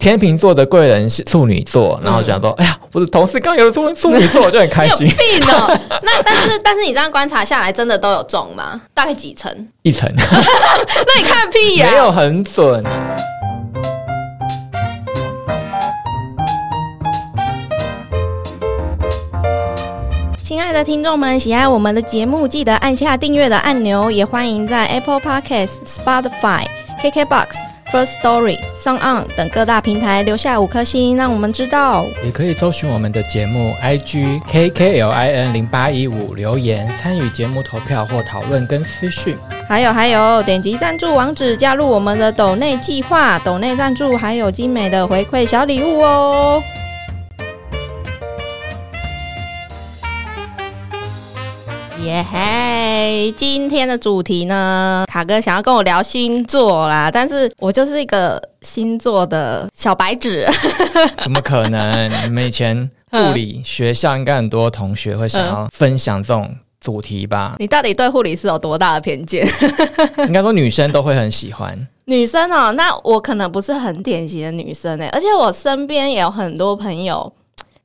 天秤座的贵人是处女座，然后就想说，哎呀，我的同事刚有了处处女座，我就很开心。有病哦！那但是但是你这样观察下来，真的都有中吗？大概几成？一层，那你看屁呀、没有很准。亲爱的听众们，喜爱我们的节目，记得按下订阅的按钮，也欢迎在 Apple Podcasts、Spotify、KKBox、First Story、Song On 等各大平台留下五颗星，让我们知道。也可以搜寻我们的节目 IG KKLIN 零八一五留言参与节目投票或讨论跟私讯。还有还有，点击赞助网址加入我们的抖内计划，抖内赞助还有精美的回馈小礼物哦。耶嘿！今天的主题呢，卡哥想要跟我聊星座啦，但是我就是一个星座的小白纸。怎么可能？你们以前护理学校应该很多同学会想要分享这种主题吧？你到底对护理师有多大的偏见？应该说女生都会很喜欢。女生哦，那我可能不是很典型的女生诶，而且我身边也有很多朋友。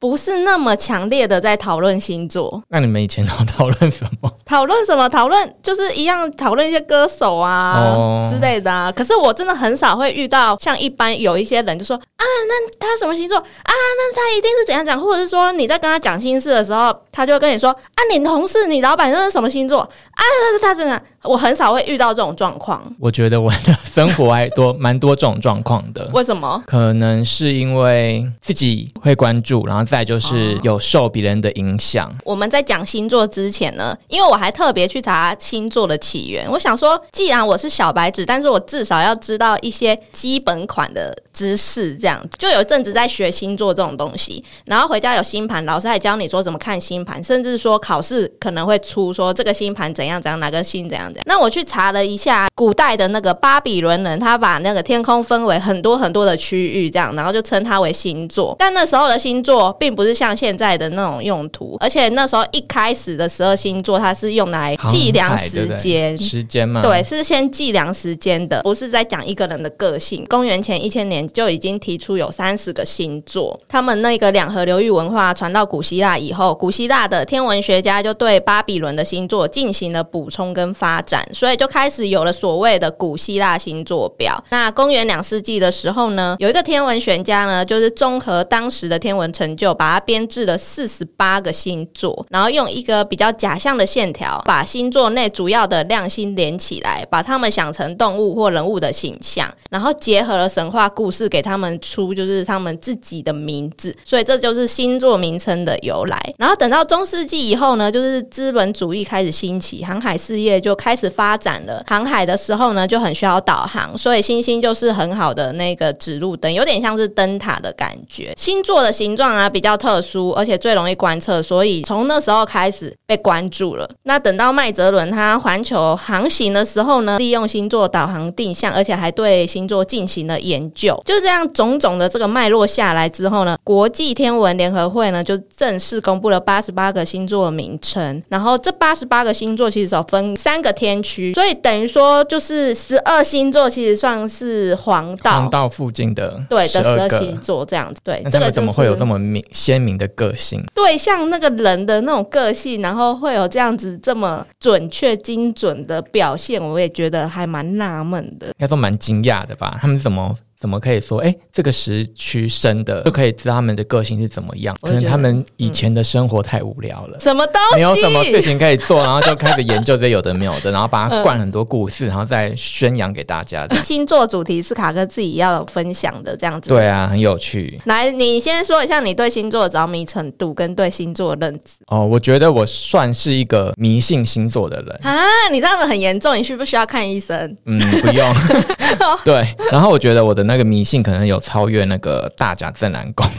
不是那么强烈的在讨论星座，那你们以前都讨论什么？讨论什么？讨论就是一样讨论一些歌手啊、哦之类的啊。可是我真的很少会遇到像一般有一些人就说啊，那他什么星座啊？那他一定是怎样讲，或者是说你在跟他讲心事的时候，他就会跟你说啊，你同事、你老板那是什么星座啊？那他真的，我很少会遇到这种状况。我觉得我的生活还多蛮多这种状况的。为什么？可能是因为自己会关注，然后再就是有受别人的影响。我们在讲星座之前呢，因为我还特别去查星座的起源。我想说，既然我是小白纸，但是我至少要知道一些基本款的知识。这样就有一阵子在学星座这种东西，然后回家有星盘，老师还教你说怎么看星盘，甚至说考试可能会出说这个星盘怎样怎样，哪个星怎样那我去查了一下古代的那个巴比伦人，他把那个天空分为很多很多的区域，这样，然后就称它为星座。但那时候的星座并不是像现在的那种用途，而且那时候一开始的十二星座，它是用来计量时间。时间嘛，对，是先计量时间的，不是在讲一个人的个性。公元前一千年就已经提出有三十个星座，他们那个两河流域文化传到古希腊以后，古希腊的天文学家就对巴比伦的星座进行了补充跟发展，所以就开始有了所谓的古希腊星座表。那公元两世纪的时候呢，有一个天文学家呢，就是综合当时的天文成就，把它编制了四十八个星座，然后用一个比较假象的线条，把星座内主要的亮星连起来，把它们想成动物或人物的形象，然后结合了神话故事，给他们出就是他们自己的名字，所以这就是星座名称的由来。然后等到中世纪以后呢，就是资本主义开始兴起，航海事业就开开始发展了。航海的时候呢，就很需要导航，所以星星就是很好的那个指路灯，有点像是灯塔的感觉。星座的形状啊比较特殊，而且最容易观测，所以从那时候开始被关注了。那等到麦哲伦他环球航行的时候呢，利用星座导航定向，而且还对星座进行了研究。就这样种种的这个脉络下来之后呢，国际天文联合会呢就正式公布了八十八个星座的名称。然后这八十八个星座其实有分三个 天区，所以等于说就是十二星座其实算是黄道。黄道附近的对的十二星座这样子，对，这个怎么会有这么明鲜明的个性？对像那个人的那种个性，然后会有这样子这么准确、精准的表现，我也觉得还蛮纳闷的。应该说蛮惊讶的吧？他们怎么怎么可以说，哎、这个时区生的就可以知道他们的个性是怎么样？可能他们以前的生活太无聊了。什么东西？没有什么事情可以做，然后就开始研究这些有的没有的，然后把 嗯它灌很多故事，然后再宣扬给大家的。星座主题是卡哥自己要分享的，这样子。对啊，很有趣来，你先说一下你对星座的着迷程度跟对星座的认知哦。我觉得我算是一个迷信星座的人，啊！你这样子很严重，你需不需要看医生？嗯，不用。对，然后我觉得我的那个迷信可能有超越那个大甲镇南宫。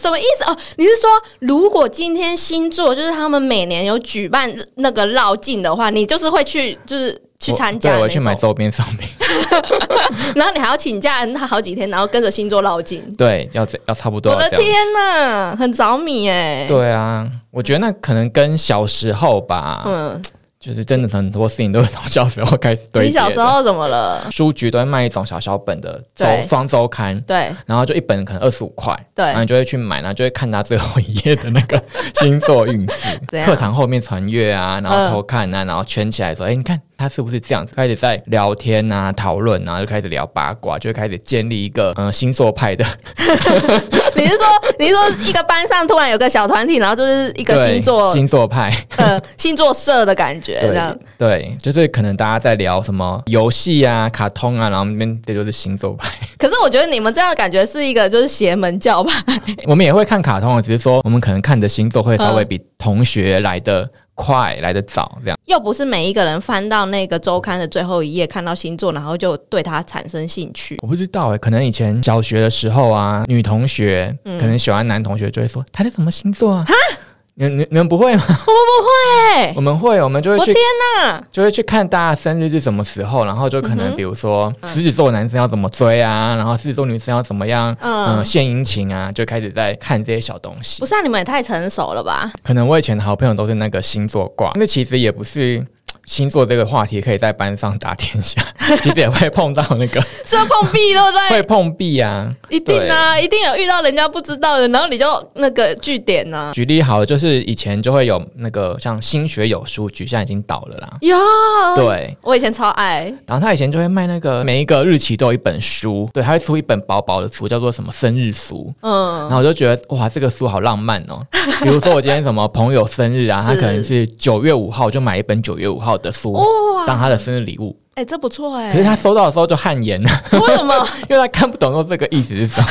什么意思？哦，你是说如果今天星座就是他们每年有举办那个绕境的话，你就是会去，就是去参加对，我去买周边商品。然后你还要请假那好几天，然后跟着星座绕境。对，要这要差不多我的。天呐，很着迷哎。对啊，我觉得那可能跟小时候吧，嗯，就是真的很多事情都是从小时候开始堆你。小时候怎么了？书局都会卖一种小小本的周双周刊，对。然后就一本可能二十五块，对。然后你就会去买，然后就会看它最后一页的那个星座运势。课堂后面传阅啊，然后嗯。偷看啊，然后圈起来说，哎、你看他是不是这样子？开始在聊天啊、讨论啊，就开始聊八卦，就会开始建立一个嗯、呃星座派的 你是说你是说一个班上突然有个小团体，然后就是一个星座 星座派，呃星座社的感觉，这样对对，就是可能大家在聊什么游戏啊、卡通啊，然后那边这就是星座派。可是我觉得你们这样的感觉是一个就是邪门教派，我们也会看卡通，只是说我们可能看的星座会稍嗯微比同学来的快、来得早，这样。又不是每一个人翻到那个周刊的最后一页看到星座，然后就对它产生兴趣。我不知道哎、可能以前小学的时候啊，女同学嗯可能喜欢男同学，就会说他是什么星座啊？你你你们不会吗？我不会，我们会，我们就会去我天哪！就会去看大家生日是什么时候，然后就可能比如说狮子座男生要怎么追啊，然后狮子座女生要怎么样，嗯嗯，献殷勤啊，就开始在看这些小东西不。是啊，你们也太成熟了吧？可能我以前的好朋友都是那个星座挂，那其实也不是星座这个话题可以在班上打天下，一定会碰到那个是碰壁对不对？会碰壁啊。一定啊，一定有遇到人家不知道的，然后你就那个据点啊呢、举例好了，就是以前就会有那个像新学有书局，现在已经倒了啦。有，对，我以前超爱，然后他以前就会卖那个每一个日期都有一本书，对，他会出一本薄薄的书，叫做什么生日书。嗯然嗯，后我就觉得哇，这个书好浪漫哦。比如说我今天什么朋友生日啊，他可能是九月五号，我就买一本九月五号的书哇当他的生日礼物。哎、这不错哎、可是他收到的时候就汗颜了，为什么？因为他看不懂说这个意思是什么。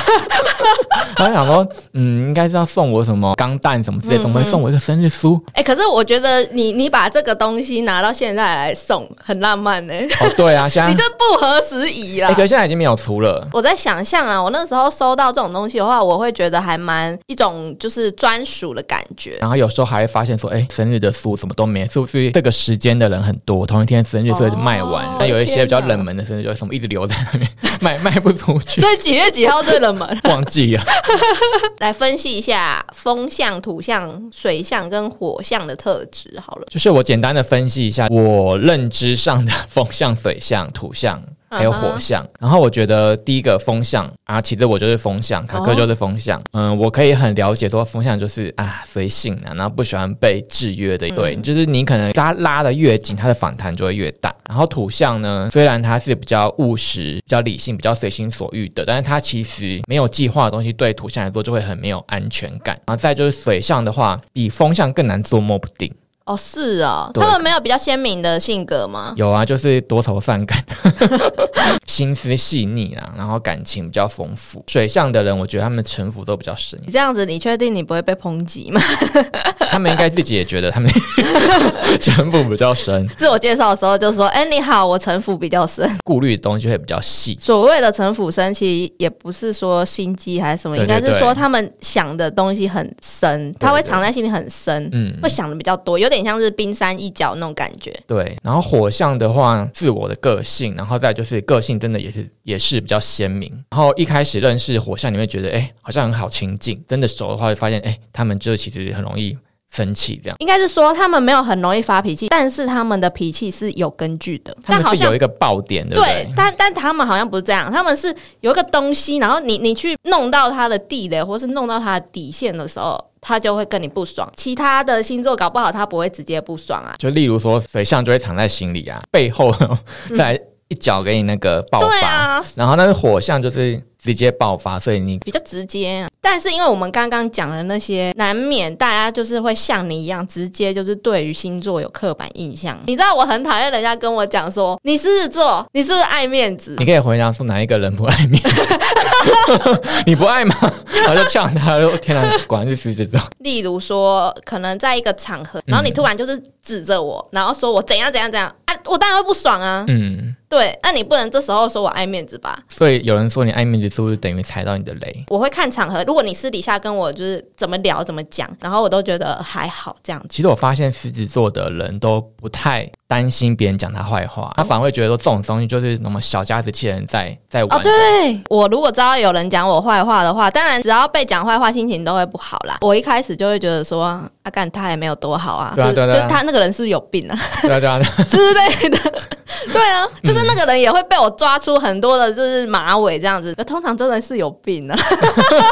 他想说，嗯，应该是要送我什么钢弹什么之类，嗯怎么会送我一个生日书？哎、可是我觉得你你把这个东西拿到现在来送，很浪漫呢、哦，对啊，现在你这不合时宜啦哎，。可是现在已经没有出了。我在想象啊，我那时候收到这种东西的话，我会觉得还蛮一种就是专属的感觉。然后有时候还会发现说，哎，生日的书什么都没，是不是这个时间的人很多，同一天生日所以卖完？哦那有一些比较冷门的生日，就什么一直留在那边 卖卖不出去，所以几月几号最冷门？忘记了。来分析一下风象、土象、水象跟火象的特质好了。就是我简单的分析一下我认知上的风象、水象、土象。还有火象然后我觉得第一个风象啊，其实我就是风象，卡克就是风象。嗯，我可以很了解说风象就是啊随性啊，然后不喜欢被制约的。对，就是你可能拉拉的越紧，它的反弹就会越大。然后土象呢，虽然它是比较务实、比较理性、比较随心所欲的，但是它其实没有计划的东西，对土象来说就会很没有安全感。然后再就是水象的话，比风象更难捉摸不定。哦，是哦，他们没有比较鲜明的性格吗？有啊，就是多愁善感，心思细腻啊，然后感情比较丰富。水象的人，我觉得他们城府都比较深，你这样子，你确定你不会被抨击吗？他们应该自己也觉得他们 城府比较深，自我介绍的时候就说：“哎、你好，我城府比较深。顾虑的东西会比较细”。所谓的城府深，其实也不是说心机还是什么，应该是说他们想的东西很深，他会藏在心里很深，嗯，会想的比较多，有点像是冰山一角那种感觉。对。然后火象的话，自我的个性，然后再就是个性真的也是也是比较鲜明。然后一开始认识火象，你会觉得哎，好像很好亲近，真的熟的话，会发现哎，他们就其实很容易生气这样。应该是说他们没有很容易发脾气，但是他们的脾气是有根据的，他们是有一个爆点，对不对对，？但但他们好像不是这样，他们是有一个东西，然后你你去弄到他的地雷，或是弄到他的底线的时候，他就会跟你不爽。其他的星座搞不好他不会直接不爽啊。就例如说，水象就会藏在心里啊，背后 再一脚给你那个爆发。对啊，然后那个火象就是直接爆发，所以你比较直接、啊。但是因为我们刚刚讲的那些，难免大家就是会像你一样，直接就是对于星座有刻板印象。你知道我很讨厌人家跟我讲说你狮子座，你是不是爱面子？你可以回答说哪一个人不爱面子？你不爱吗？然后就呛他说：“天哪，果然是狮子座。例如说，可能在一个场合，然后你突然就是指着我，然后说我怎样怎样怎样啊，我当然会不爽啊。嗯，对，那你不能这时候说我爱面子吧？所以有人说你爱面子，是不是等于踩到你的雷？我会看场合，如果你私底下跟我就是怎么聊怎么讲，然后我都觉得还好这样子。其实我发现狮子座的人都不太担心别人讲他坏话，他反而会觉得说这种东西就是那么小家子气的人在在玩哦，对我如果知道有人讲我坏话的话，当然只要被讲坏话，心情都会不好啦。我一开始就会觉得说，啊，干他也没有多好啊，对啊对啊就是他那个人是不是有病啊对啊对啊，之类的。对啊，就是那个人也会被我抓出很多的，就是马尾这样子。通常真的是有病啊。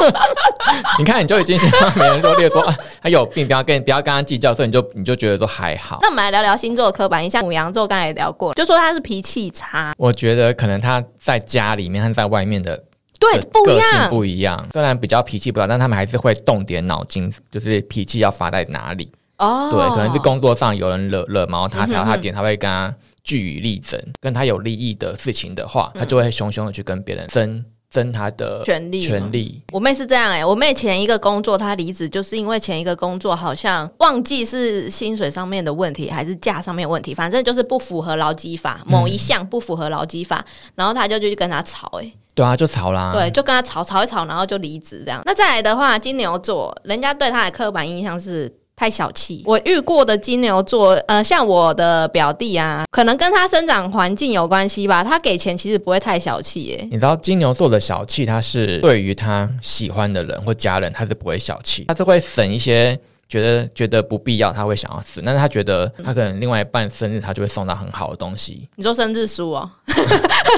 你看你就已经想到每人都列说啊他有病，不要跟不要跟他计较，所以你就你就觉得说还好。那我们来聊聊星座的刻板印象。母羊座刚才也聊过，就说他是脾气差，我觉得可能他在家里面和在外面的对，的不一个性样。不一样，虽然比较脾气不好，但他们还是会动点脑筋，就是脾气要发在哪里。哦，对，可能是工作上有人惹惹毛他，嗯哼想要他点，他会跟他据以力争，跟他有利益的事情的话，他就会凶凶的去跟别人争争他的权利权利。我妹是这样哎、我妹前一个工作她离职，就是因为前一个工作好像忘记是薪水上面的问题，还是价上面问题，反正就是不符合劳基法，某一项不符合劳基法，然后她就去跟他吵哎、对啊，就吵啦。对，就跟他吵吵一吵，然后就离职这样。那再来的话，金牛座，人家对他的刻板印象是。太小气，我遇过的金牛座，呃，像我的表弟啊，可能跟他生长环境有关系吧。他给钱其实不会太小气耶，你知道金牛座的小气，他是对于他喜欢的人或家人，他是不会小气，他是会省一些觉得觉得不必要，他会想要死，但是他觉得他可能另外一半生日，他就会送到很好的东西，你说生日书哦，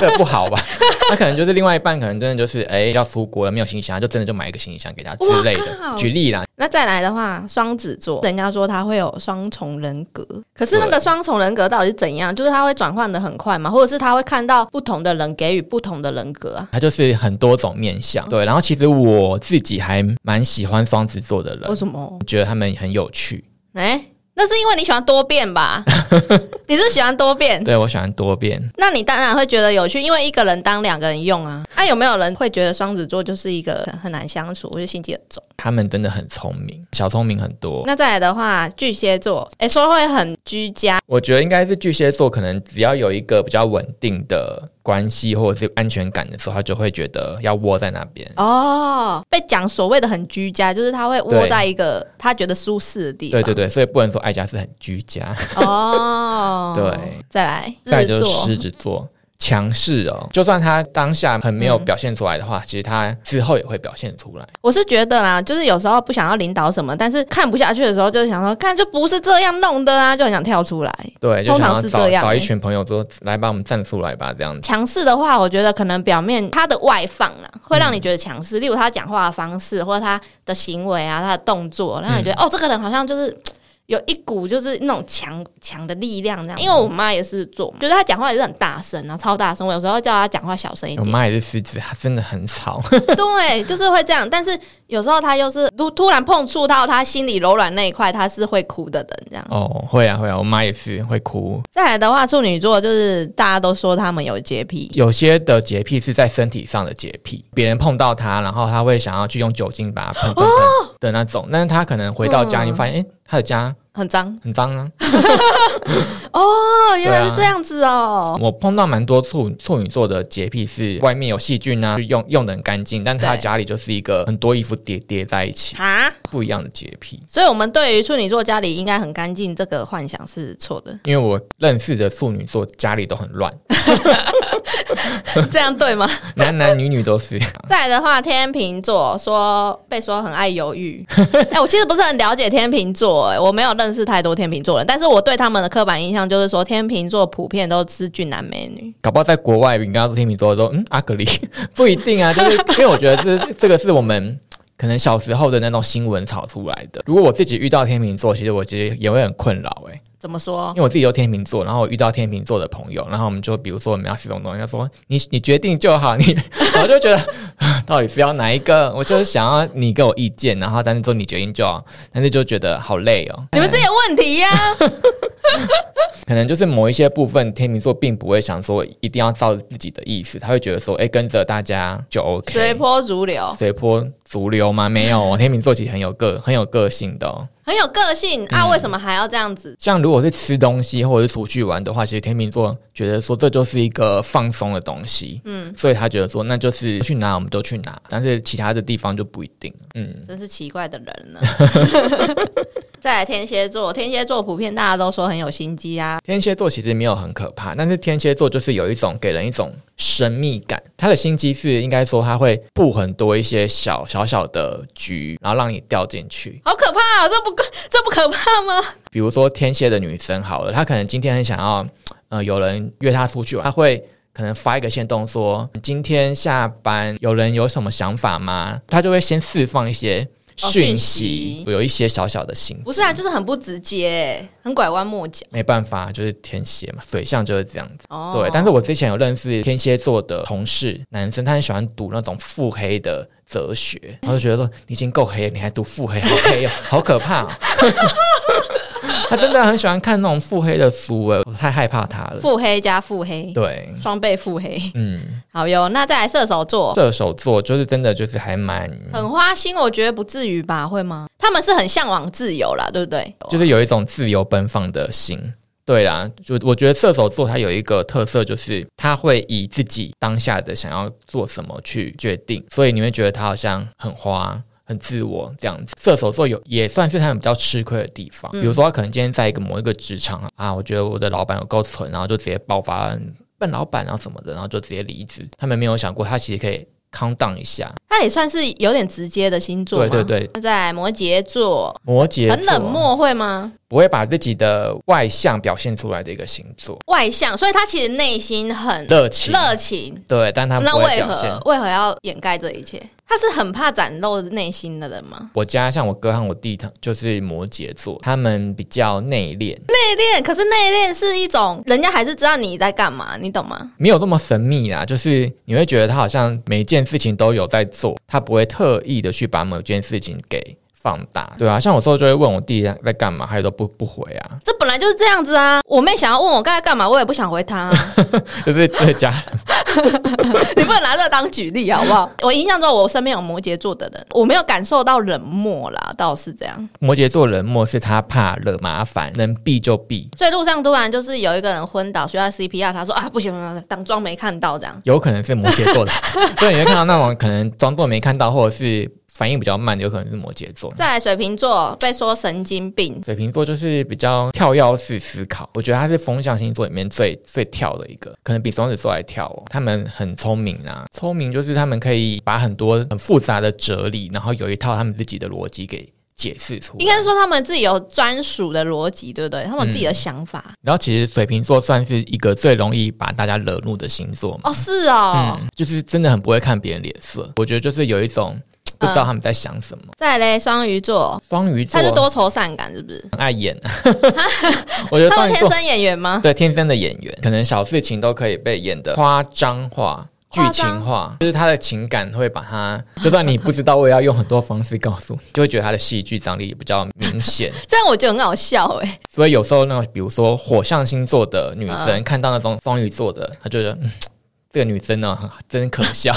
这 不好吧？他可能就是另外一半，可能真的就是哎、要出国了，没有行李箱，他就真的就买一个行李箱给他之类的。举例啦，那再来的话，双子座，人家说他会有双重人格，可是那个双重人格到底是怎样？就是他会转换的很快嘛，或者是他会看到不同的人给予不同的人格啊？他就是很多种面相。对，然后其实我自己还蛮喜欢双子座的人为，什么？觉得他们很有趣。哎、那是因为你喜欢多变吧？你是喜欢多变？对我喜欢多变，那你当然会觉得有趣，因为一个人当两个人用啊。那、有没有人会觉得双子座就是一个很难相处，或者心机很重？他们真的很聪明，小聪明很多。那再来的话，巨蟹座，哎、说会很居家，我觉得应该是巨蟹座，可能只要有一个比较稳定的关系或者是安全感的时候，他就会觉得要窝在那边。哦，被讲所谓的很居家，就是他会窝在一个他觉得舒适的地方。对对对，所以不能说爱家是很居家。哦，对，再来再来就是，狮子座。强势哦，就算他当下很没有表现出来的话，其实他之后也会表现出来。我是觉得啦，就是有时候不想要领导什么，但是看不下去的时候，就是想说，看就不是这样弄的啊，就很想跳出来。对，就通常想要找是这样欸找一群朋友说来帮我们站出来吧，这样子。强势的话，我觉得可能表面他的外放啊，会让你觉得强势。例如他讲话的方式，或者他的行为啊，他的动作，让你觉得、哦，这个人好像就是。有一股就是那种强强的力量，这样。因为我妈也是做，就是她讲话也是很大声，然后超大声。我有时候叫她讲话小声一点，我妈也是狮子，她真的很吵。对，就是会这样。但是有时候她又是突突然碰触到她心里柔软那一块，她是会哭的人，这样。哦，会啊会啊，我妈也是会哭。再来的话，处女座就是大家都说他们有洁癖，有些的洁癖是在身体上的洁癖，别人碰到他，然后他会想要去用酒精把它喷喷喷的那种。但是他可能回到家，嗯你发现，哎、他的家很脏很脏啊。哦，原来是这样子哦。我碰到蛮多处处女座的洁癖是外面有细菌啊，用用的很干净，但他家里就是一个很多衣服叠叠在一起，啊，不一样的洁癖。所以我们对于处女座家里应该很干净这个幻想是错的，因为我认识的处女座家里都很乱，这样对吗？男男女女都是。再来的话，天秤座说被说很爱犹豫。哎、我其实不是很了解天秤座、哎，我没有认真是太多天秤座了，但是我对他们的刻板印象就是说，天秤座普遍都是俊男美女。搞不好在国外，你刚刚说天秤座说，嗯，阿格里 不一定啊，就是因为我觉得这这个是我们可能小时候的那种新闻炒出来的。如果我自己遇到天秤座，其实我觉得也会很困扰哎、怎么说因？为我自己有天秤座，然后我遇到天秤座的朋友，然后我们就比如说我们要吃这种东西，他说你你决定就好，你 我就觉得 到底是要哪一个？我就是想要你给我意见，然后但是说你决定就好，但是就觉得好累哦。你们这有问题呀、可能就是某一些部分，天秤座并不会想说一定要照自己的意思，他会觉得说，哎、跟着大家就 OK，随波逐流，随波逐流吗？没有，天秤座其实很有个很有个性的、哦。很有个性啊！为什么还要这样子？像如果是吃东西或者是出去玩的话，其实天秤座觉得说这就是一个放松的东西，嗯，所以他觉得说那就是去哪我们都去哪，但是其他的地方就不一定，嗯，真是奇怪的人呢。再来天蝎座，天蝎座普遍大家都说很有心机啊。天蝎座其实没有很可怕，但是天蝎座就是有一种给人一种神秘感。他的心机是应该说他会布很多一些小小小的局，然后让你掉进去。好可怕啊！这不 这不可怕吗？比如说天蝎的女生好了，她可能今天很想要，呃，有人约她出去玩，她会可能发一个线动说今天下班有人有什么想法吗？她就会先释放一些哦讯讯息，息有一些小小的心。不是啊，就是很不直接，很拐弯抹角。没办法，就是天蝎嘛，水象就是这样子。哦，对，但是我之前有认识天蝎座的同事，男生，他很喜欢读那种腹黑的哲学，然后就觉得说你已经够黑了，你还读腹黑，好黑哦，好可怕哦。他真的很喜欢看那种腹黑的书，哎，我太害怕他了。腹黑加腹黑，对，双倍腹黑。嗯，好哟，那再来射手座，射手座就是真的就是还蛮，很花心，我觉得不至于吧？会吗？他们是很向往自由啦，对不对？就是有一种自由奔放的心。对啦，就我觉得射手座它有一个特色，就是他会以自己当下的想要做什么去决定，所以你会觉得他好像很花。很自我这样子，射手座有也算是他们比较吃亏的地方。比如说，他可能今天在一个某一个职场啊，我觉得我的老板有够蠢，然后就直接爆发笨老板啊什么的，然后就直接离职。他们没有想过，他其实可以 calm down 一下。他也算是有点直接的星座嘛。对对对，那在摩羯座，摩羯很冷，漠会吗？不会把自己的外向表现出来的一个星座，外向，所以他其实内心很热情，热情。对，但他那为何。为何要掩盖这一切？他是很怕展露内心的人吗？我家像我哥和我弟，他就是摩羯座，他们比较内敛，内敛，可是内敛是一种，人家还是知道你在干嘛，你懂吗？没有这么神秘啦。就是你会觉得他好像每一件事情都有在做，他不会特意的去把某件事情给放大，对啊。像有时候就会问我弟在干嘛，他也都不不回啊，这本来就是这样子啊！我妹想要问我刚才干嘛，我也不想回他、啊。就是对家人。你不能拿这个当举例好不好？我印象中，我身边有摩羯座的人，我没有感受到冷漠啦，倒是这样。摩羯座冷漠是他怕惹麻烦，能避就避。所以路上突然就是有一个人昏倒，需要 CPR，他说啊不行不行，当装没看到这样。有可能是摩羯座的，所以你会看到那种可能装作没看到，或者是反应比较慢，有可能是摩羯座。再来水瓶座被说神经病，水瓶座就是比较跳跃式思考，我觉得他是风象星座里面最最跳的一个，可能比双子座还跳哦。他们很聪明啊，聪明就是他们可以把很多很复杂的哲理，然后有一套他们自己的逻辑给解释出来。应该是说他们自己有专属的逻辑，对不对？他们有自己的想法。然后其实水瓶座算是一个最容易把大家惹怒的星座嘛。哦，是哦。嗯，就是真的很不会看别人脸色。我觉得就是有一种不知道他们在想什么。再来嘞，双鱼座，双鱼座他是多愁善感，是不是？很爱演，我觉得他双鱼座们天生演员吗？对天生的演员，可能小事情都可以被演的夸张化。剧情化就是他的情感会把他，就算你不知道，我也要用很多方式告诉你，就会觉得他的戏剧张力比较明显。这样我觉得很好笑哎、所以有时候那种，比如说火象星座的女生、嗯看到那种双鱼座的，她就觉得，嗯，这个女生呢真可笑，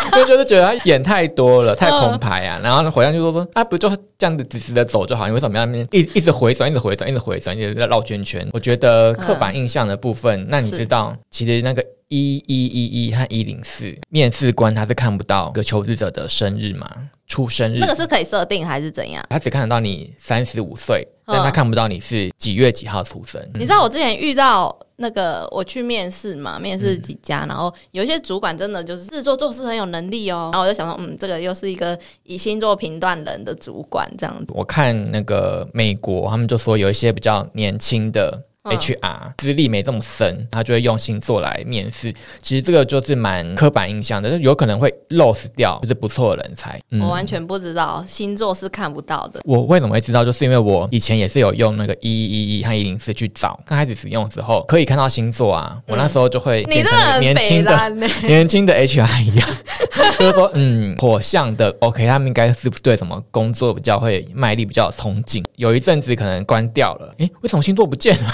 就就是觉得他演太多了，太澎湃啊。然后呢，火象就说说，啊，不就这样子直直的走就好，你为什么要那边一一直回转，一直回转，一直回转，一直在绕圈圈？我觉得刻板印象的部分，那你知道，其实那个。一一一一和一零四，面试官他是看不到个求职者的生日嘛，出生日那个是可以设定还是怎样？他只看得到你三十五岁，嗯但他看不到你是几月几号出生。你知道我之前遇到那个我去面试嘛，面试几家，嗯然后有一些主管真的就是制作做事很有能力哦，然后我就想说，嗯，这个又是一个以星座评断人的主管这样子。我看那个美国，他们就说有一些比较年轻的嗯 HR 资历没这么深，他就会用星座来面试。其实这个就是蛮刻板印象的，就是有可能会 lose 掉就是不错的人才。嗯我完全不知道星座是看不到的。我为什么会知道？就是因为我以前也是有用那个一一一一和一零四去找，刚开始使用的时候可以看到星座啊。我那时候就会变成年轻的年轻的 HR 一样，就是说，嗯，火象的 OK，他们应该是对什么工作比较会卖力，比较有冲劲。有一阵子可能关掉了，诶，为什么星座不见了？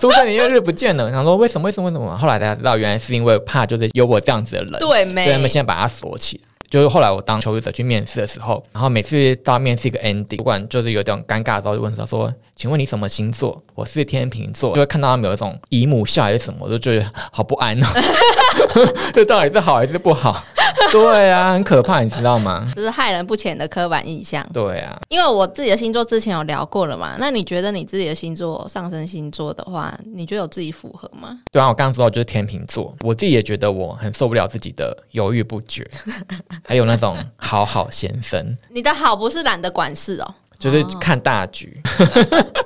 出生年月日不见了，想说为什么？为什么？为什么？后来大家知道，原来是因为怕就是有我这样子的人，对所以他们？现在把它锁起来。就是后来我当求职者去面试的时候，然后每次到面试一个 ending，不管就是有点尴尬的时候，就问他说：“请问你什么星座？”我是天秤座，就会看到他们有一种姨母笑还是什么，我就觉得好不安哦。这到底是好还是不好？对啊，很可怕，你知道吗？这是害人不浅的刻板印象。对啊，因为我自己的星座之前有聊过了嘛，那你觉得你自己的星座上升星座的话，你觉得有自己符合吗？对啊，我刚刚说到就是天秤座，我自己也觉得我很受不了自己的犹豫不决，还有那种好好先生，你的好不是懒得管事哦，就是看大局。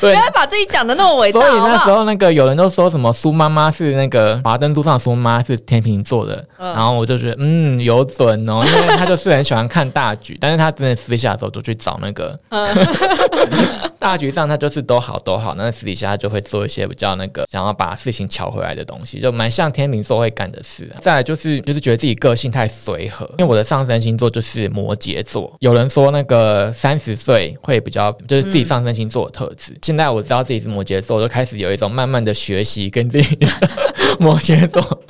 不要把自己讲的那么伟大。所以那时候那个有人都说什么苏妈妈是那个华灯初上，苏妈妈是天秤座的，然后我就觉得嗯有准哦，因为他就是很喜欢看大局，但是他真的私下的时候就去找那个 大局上他就是都好都好，那私底下就会做一些比较那个想要把事情巧回来的东西，就蛮像天秤座会干的事。再来就是就是觉得自己个性太随和，因为我的上升星座就是摩羯座，有人说那个三十岁会比较就是自己上升星座的特质。现在我知道自己是摩羯座，我就开始有一种慢慢的学习跟自己 摩羯座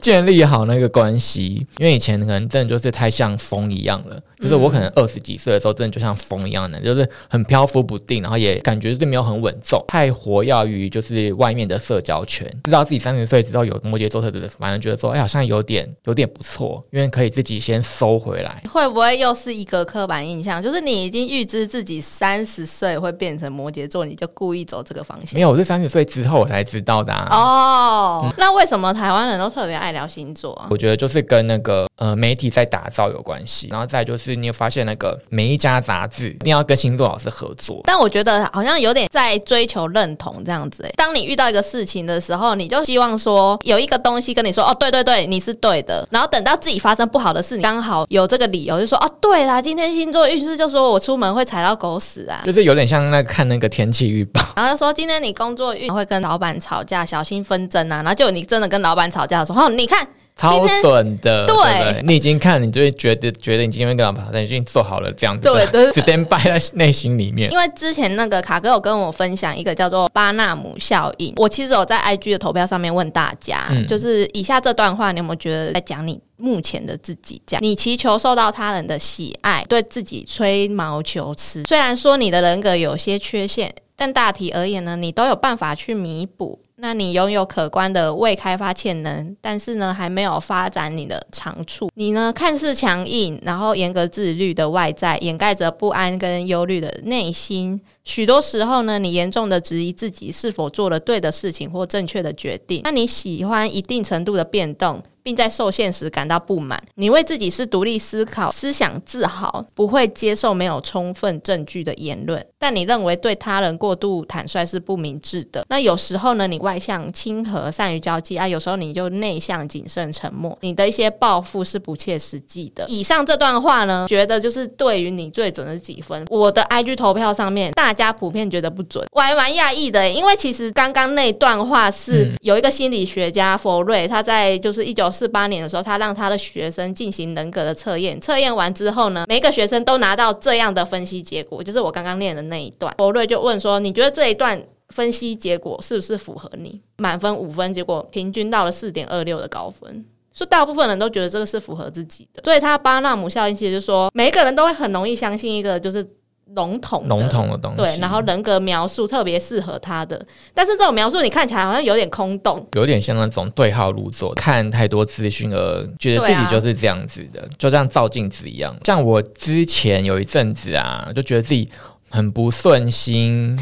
建立好那个关系，因为以前可能真的就是太像风一样了。就是我可能二十几岁的时候，真的就像风一样的，就是很漂浮不定，然后也感觉是没有很稳重，太活跃于就是外面的社交圈。知道自己三十岁之后有摩羯座特质，反而觉得说，哎，好像有点有点不错，因为可以自己先收回来。会不会又是一个刻板印象？就是你已经预知自己三十岁会变成摩羯座，你就故意走这个方向？没有，我是三十岁之后我才知道的。哦，那为什么台湾人都特别爱聊星座啊？我觉得就是跟那个呃媒体在打造有关系，然后再就是。你有发现那个每一家杂志一定要跟星座老师合作，但我觉得好像有点在追求认同这样子。哎，当你遇到一个事情的时候，你就希望说有一个东西跟你说，哦，对对对，你是对的。然后等到自己发生不好的事，你刚好有这个理由，就说，哦，对啦，今天星座运势就说我出门会踩到狗屎啊，就是有点像那看那个天气预报，然后说今天你工作运会跟老板吵架，小心纷争啊。然后就你真的跟老板吵架的时候，哦，你看。超准的，对，你已经看，你就会觉得觉得你今天跟老板已经做好了这样子，对，stand by 在内心里面。因为之前那个卡哥有跟我分享一个叫做巴纳姆效应，我其实有在 IG 的投票上面问大家，就是以下这段话，你有没有觉得在讲你目前的自己？这样，你祈求受到他人的喜爱，对自己吹毛求疵。虽然说你的人格有些缺陷，但大体而言呢，你都有办法去弥补。那你拥有可观的未开发潜能，但是呢，还没有发展你的长处。你呢，看似强硬，然后严格自律的外在，掩盖着不安跟忧虑的内心。许多时候呢，你严重的质疑自己是否做了对的事情或正确的决定。那你喜欢一定程度的变动。并在受限时感到不满。你为自己是独立思考、思想自豪，不会接受没有充分证据的言论。但你认为对他人过度坦率是不明智的。那有时候呢，你外向亲和、善于交际啊；有时候你就内向谨慎、沉默。你的一些抱负是不切实际的。以上这段话呢，觉得就是对于你最准的几分？我的 IG 投票上面，大家普遍觉得不准。我还蛮讶异的，因为其实刚刚那段话是有一个心理学家佛瑞，他在就是一九。四八年的时候，他让他的学生进行人格的测验。测验完之后呢，每个学生都拿到这样的分析结果，就是我刚刚念的那一段。博瑞就问说：“你觉得这一段分析结果是不是符合你？”满分五分，结果平均到了四点二六的高分，所以大部分人都觉得这个是符合自己的。所以他巴纳姆效应其实就说，每一个人都会很容易相信一个就是。笼统笼统的东西，对，然后人格描述特别适合他的，但是这种描述你看起来好像有点空洞，有点像那种对号入座，看太多资讯而觉得自己就是这样子的，就像照镜子一样。像我之前有一阵子啊，就觉得自己很不顺心，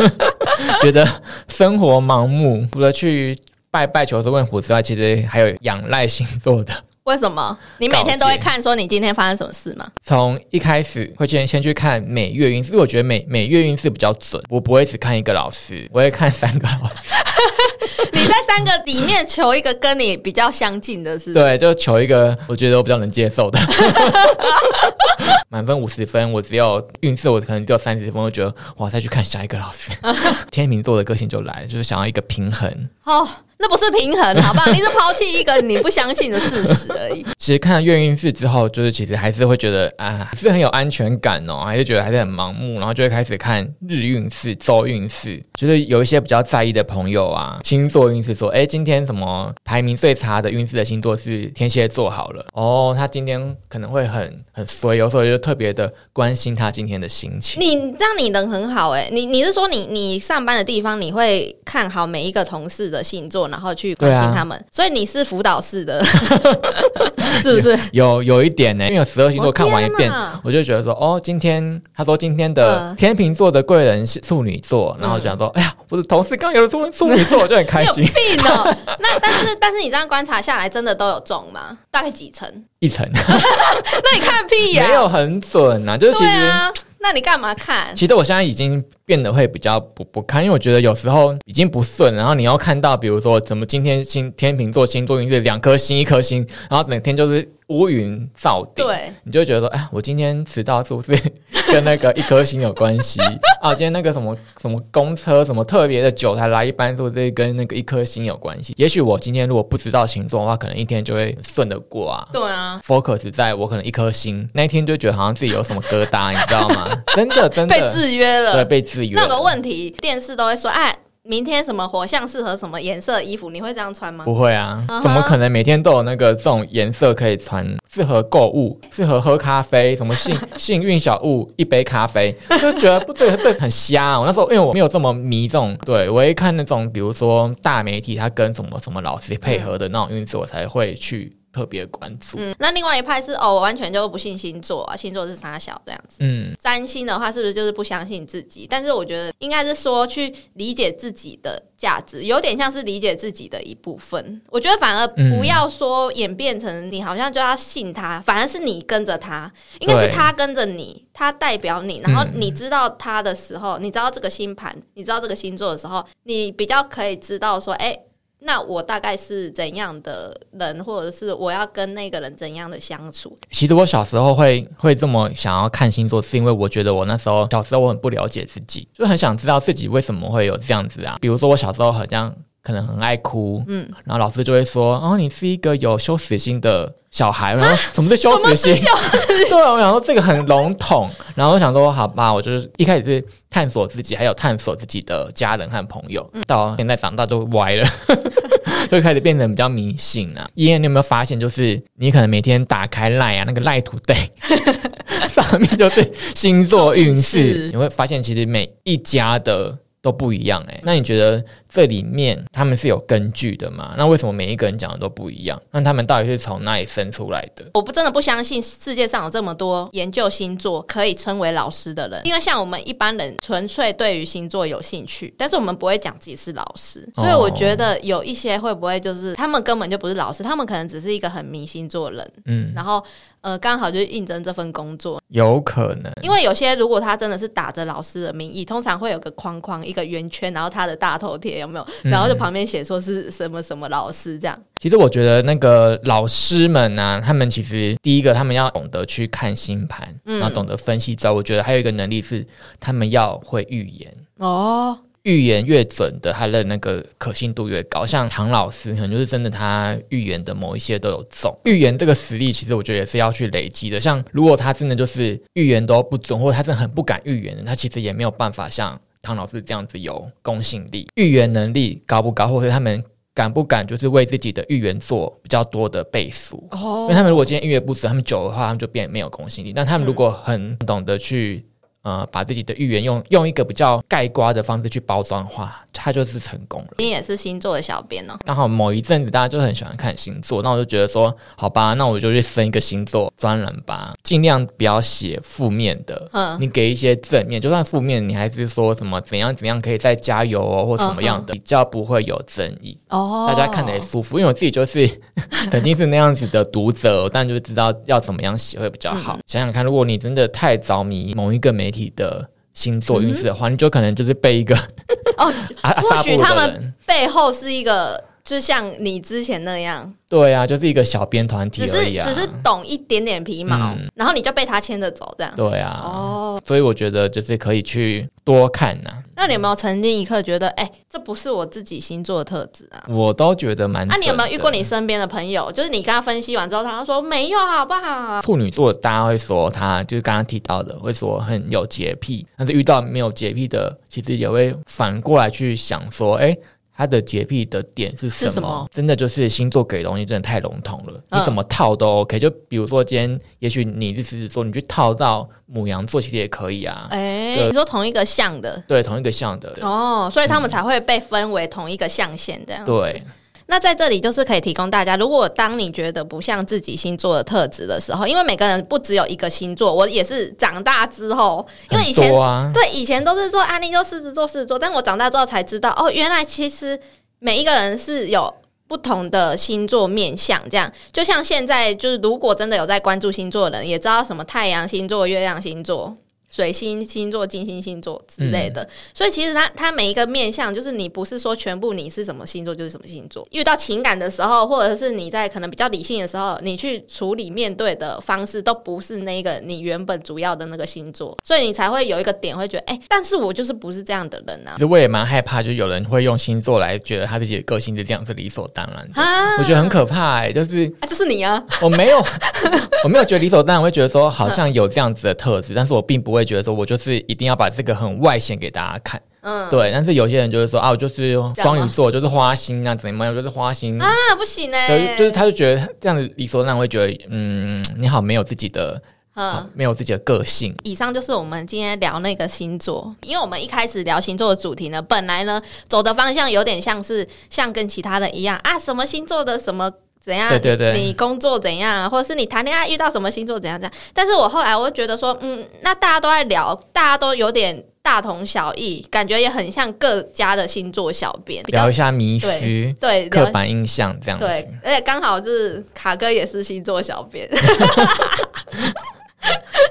觉得生活盲目，除了去拜拜求神问卜之外，其实还有仰赖星座的。为什么你每天都会看说你今天发生什么事吗？从一开始会先先去看每月运势，因为我觉得每每月运势比较准。我不会只看一个老师，我会看三个老师。你在三个里面求一个跟你比较相近的，是？对，就求一个我觉得我比较能接受的。满分五十分，我只有运势，我可能只有三十分，我觉得哇，再去看下一个老师。天秤座的个性就来了，就是想要一个平衡。哦。那不是平衡，好不好？你是抛弃一个你不相信的事实而已。其实看了月运势之后，就是其实还是会觉得啊，是很有安全感哦，还是觉得还是很盲目，然后就会开始看日运势、周运势。就是有一些比较在意的朋友啊，星座运势说，哎，今天什么排名最差的运势的星座是天蝎座，好了，哦，他今天可能会很很衰，有时候就特别的关心他今天的心情。你这样你人很好哎，你你是说你你上班的地方你会看好每一个同事的星座？座，然后去关心他们。所以你是辅导式的，是不是？有有一点呢、因为有十二星座看完一遍我就觉得说，哦，今天他说今天的嗯天秤座的贵人是处女座，然后想说，哎呀，我的同事刚有了处处女座，我就很开心，病哦！那但是但是你这样观察下来，真的都有中吗？大概几成？一层 那你看屁呀、没有很准呐、就是其实。那你干嘛看？其实我现在已经变得会比较不不看，因为我觉得有时候已经不顺，然后你要看到，比如说怎么今天星天秤座星座运势两颗星一颗星，然后整天就是乌云罩顶，对，你就觉得说，哎，我今天迟到是不是跟那个一颗星有关系 啊？今天那个什么什么公车什么特别的久才来一班，是不是跟那个一颗星有关系？也许我今天如果不知道星座的话，可能一天就会顺得过啊。对啊，focus 在我可能一颗星那一天，就觉得好像自己有什么疙瘩，你知道吗？真的真的 被制约了。对被制约那有个了。问题，电视都会说，哎，明天什么火象适合什么颜色衣服，你会这样穿吗？不会啊怎么可能每天都有那个这种颜色可以穿？适合购物，适合喝咖啡，什么幸 幸运小物，一杯咖啡，就觉得不这个这很瞎、啊。我那时候因为我没有这么迷这种，对我一看那种比如说大媒体他跟什么什么老师配合的那种运势，我才会去特别关注。嗯，那另外一派是哦，我完全就不信星座啊，星座是傻小这样子。嗯，占星的话，是不是就是不相信自己？但是我觉得应该是说去理解自己的价值，有点像是理解自己的一部分。我觉得反而不要说演变成你好像就要信他，反而是你跟着他，应该是他跟着你，他代表你，然后嗯你知道他的时候，你知道这个星盘，你知道这个星座的时候，你比较可以知道说，哎、那我大概是怎样的人，或者是我要跟那个人怎样的相处？其实我小时候会会这么想要看星座，是因为我觉得我那时候小时候我很不了解自己，就很想知道自己为什么会有这样子啊。比如说我小时候好像可能很爱哭，嗯，然后老师就会说，哦，你是一个有羞耻心的小孩。然后什么是羞耻心？对啊，我想说这个很笼统，然后我想说好吧，我就是一开始是探索自己，还有探索自己的家人和朋友，到现在长大就歪了。就开始变得比较迷信啊。依燕，你有没有发现，就是你可能每天打开赖啊，那个赖图 day 上面就是星座运运势 势，你会发现其实每一家的都不一样哎、那你觉得这里面他们是有根据的嘛？那为什么每一个人讲的都不一样？那他们到底是从哪里生出来的？我不真的不相信世界上有这么多研究星座可以称为老师的人，因为像我们一般人纯粹对于星座有兴趣，但是我们不会讲自己是老师，哦所以我觉得有一些会不会就是他们根本就不是老师，他们可能只是一个很迷星座人，嗯，然后呃刚好就应征这份工作，有可能。因为有些如果他真的是打着老师的名义，通常会有个框框一个圆圈，然后他的大头贴有没有，然后就旁边写说是什么什么老师这样。其实我觉得那个老师们呢、他们其实第一个他们要懂得去看星盘，然后懂得分析之后，我觉得还有一个能力是他们要会预言。哦，预言越准的，他的那个可信度越高。像唐老师，可能就是真的，他预言的某一些都有中。预言这个实力，其实我觉得也是要去累积的。像如果他真的就是预言都不准，或者他真的很不敢预言的，他其实也没有办法像唐老师这样子有公信力。预言能力高不高，或者他们敢不敢就是为自己的预言做比较多的背书？因哦为他们如果今天预言不准，他们久的话，他们就变没有公信力。但他们如果很懂得去呃把自己的预言用用一个比较盖瓜的方式去包装化，他就是成功了。你也是星座的小编哦。刚好某一阵子大家就很喜欢看星座，那我就觉得说，好吧，那我就去生一个星座专栏吧，尽量不要写负面的，嗯你给一些正面，就算负面，你还是说什么怎样怎样可以再加油哦，或什么样的，比较不会有争议。哦大家看得也舒服，因为我自己就是 肯定是那样子的读者，但就知道要怎么样写会比较好。想想看，如果你真的太着迷某一个媒体的星座运势的话，你就可能就是被一个哦，或许他们，背后是一个，就像你之前那样，对啊，就是一个小编团体只是而已啊。只是懂一点点皮毛，嗯然后你就被他牵着走这样。对啊，哦，所以我觉得就是可以去多看呐、那你有没有曾经一刻觉得，哎、这不是我自己星座的特质啊？我都觉得蛮。那、你有没有遇过你？身边的朋友，就是你跟他分析完之后，他说没有，好不好？处女座，大家会说他就是刚刚提到的，会说很有洁癖，但是遇到没有洁癖的，其实也会反过来去想说，哎、他的洁癖的点是什么？真的就是星座给的东西真的太笼统了，嗯你怎么套都 OK。就比如说今天，也许你是狮子座，你去套到母羊座，其实也可以啊。哎、对你说同一个象的对，同一个象的，哦，所以他们才会被分为同一个象限这样。对，那在这里就是可以提供大家，如果当你觉得不像自己星座的特质的时候，因为每个人不只有一个星座，我也是长大之后，因为以前，对以前都是说啊，你就狮子座，狮子座，但我长大之后才知道，哦，原来其实每一个人是有。不同的星座面相，这样就像现在，就是如果真的有在关注星座的人，也知道什么太阳星座、月亮星座、水星星座、金星星座之类的。所以其实它它每一个面相，就是你不是说全部你是什么星座就是什么星座。遇到情感的时候，或者是你在可能比较理性的时候，你去处理面对的方式，都不是那个你原本主要的那个星座，所以你才会有一个点会觉得，哎、但是我就是不是这样的人啊其。实我也蛮害怕，就有人会用星座来觉得他自己的个性就这样是理所当然的，啊我觉得很可怕哎、就是啊，就是你啊，我没有，我没有觉得理所当然，会觉得说好像有这样子的特质，但是我并不会觉得说我就是一定要把这个很外显给大家看。嗯对，但是有些人就是说啊，我就是双鱼座，就是花心啊，怎么样，我就是花心。啊，不行哎、对，就是他就觉得这样子理所当然，会觉得嗯，你好没有自己的，嗯。没有自己的个性。以上就是我们今天聊那个星座，因为我们一开始聊星座的主题呢，本来呢走的方向有点像是像跟其他的一样啊，什么星座的什么。怎样？对对对你工作怎样，或者是你谈恋爱遇到什么星座怎样怎样？但是我后来我就觉得说，嗯，那大家都在聊，大家都有点大同小异，感觉也很像各家的星座小编，聊一下迷思、对聊刻板印象这样子。对，而且刚好就是卡哥也是星座小编，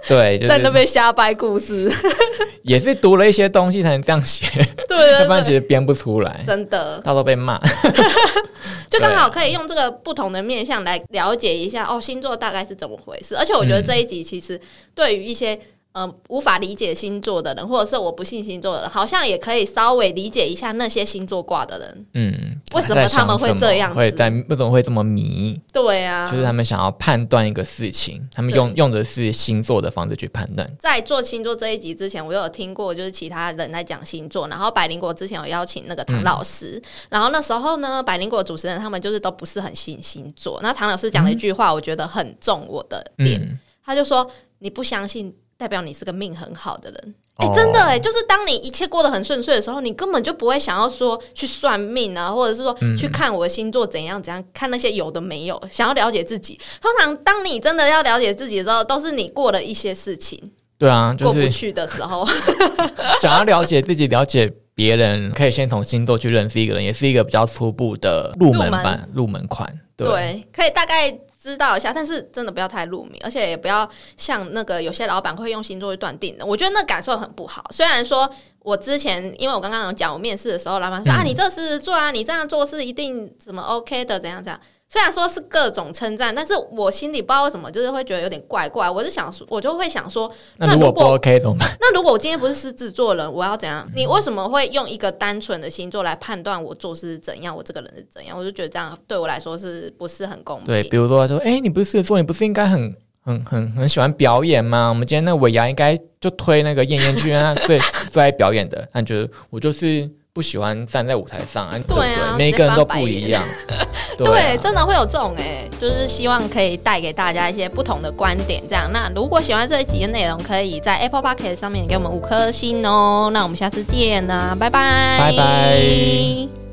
对，就在那是边瞎掰故事，也是读了一些东西才能这样写，对要 不然其实编不出来，真的。到时候被骂。就刚好可以用这个不同的面向来了解一下哦，星座大概是怎么回事。而且我觉得这一集其实对于一些呃无法理解星座的人，或者是我不信星座的人，好像也可以稍微理解一下那些星座卦的人。嗯，为什么他们会这样子会在为什么会这么迷？对啊，就是他们想要判断一个事情，他们用用的是星座的方式去判断。在做星座这一集之前，我有听过，就是其他人在讲星座，然后百灵果之前有邀请那个唐老师，然后那时候呢，百灵果主持人他们就是都不是很信星座。那唐老师讲了一句话，我觉得很中我的点，嗯，他就说：“你不相信，代表你是个命很好的人。”哎、哦真的哎，就是当你一切过得很顺遂的时候，你根本就不会想要说去算命啊，或者是说去看我的星座怎样怎样，看那些有的没有，想要了解自己。通常当你真的要了解自己的时候，都是你过了一些事情对啊，就是过不去的时候。想要了解自己、了解别人，可以先从星座去认识一个人，也是一个比较初步的入门版、入门款。对，对，可以大概知道一下，但是真的不要太入迷，而且也不要像那个有些老板会用星座去断定的，我觉得那感受很不好。虽然说我之前，因为我刚刚有讲，我面试的时候，老板说、嗯啊，你这狮子座啊，你这样做是一定怎么 OK 的，怎样怎样。虽然说是各种称赞，但是我心里不知道为什么，就是会觉得有点怪怪。我是想说，我就会想说，那如果不那如果 OK 怎么办？那如果我今天不是狮子座人，我要怎样？你为什么会用一个单纯的星座来判断我做事是怎样，我这个人是怎样？我就觉得这样对我来说是不是很公平？对，比如说说，哎、你不是狮子座，你不是应该很很很很喜欢表演吗？我们今天那个尾牙应该就推那个燕燕去啊，最，最爱表演的。他觉得我就是不喜欢站在舞台上啊，对啊每一个人都不一样。对真的会有这种哎、就是希望可以带给大家一些不同的观点。这样，那如果喜欢这一集的内容，可以在 Apple p o c k e t 上面给我们五颗星哦。那我们下次见啦，拜拜，拜拜。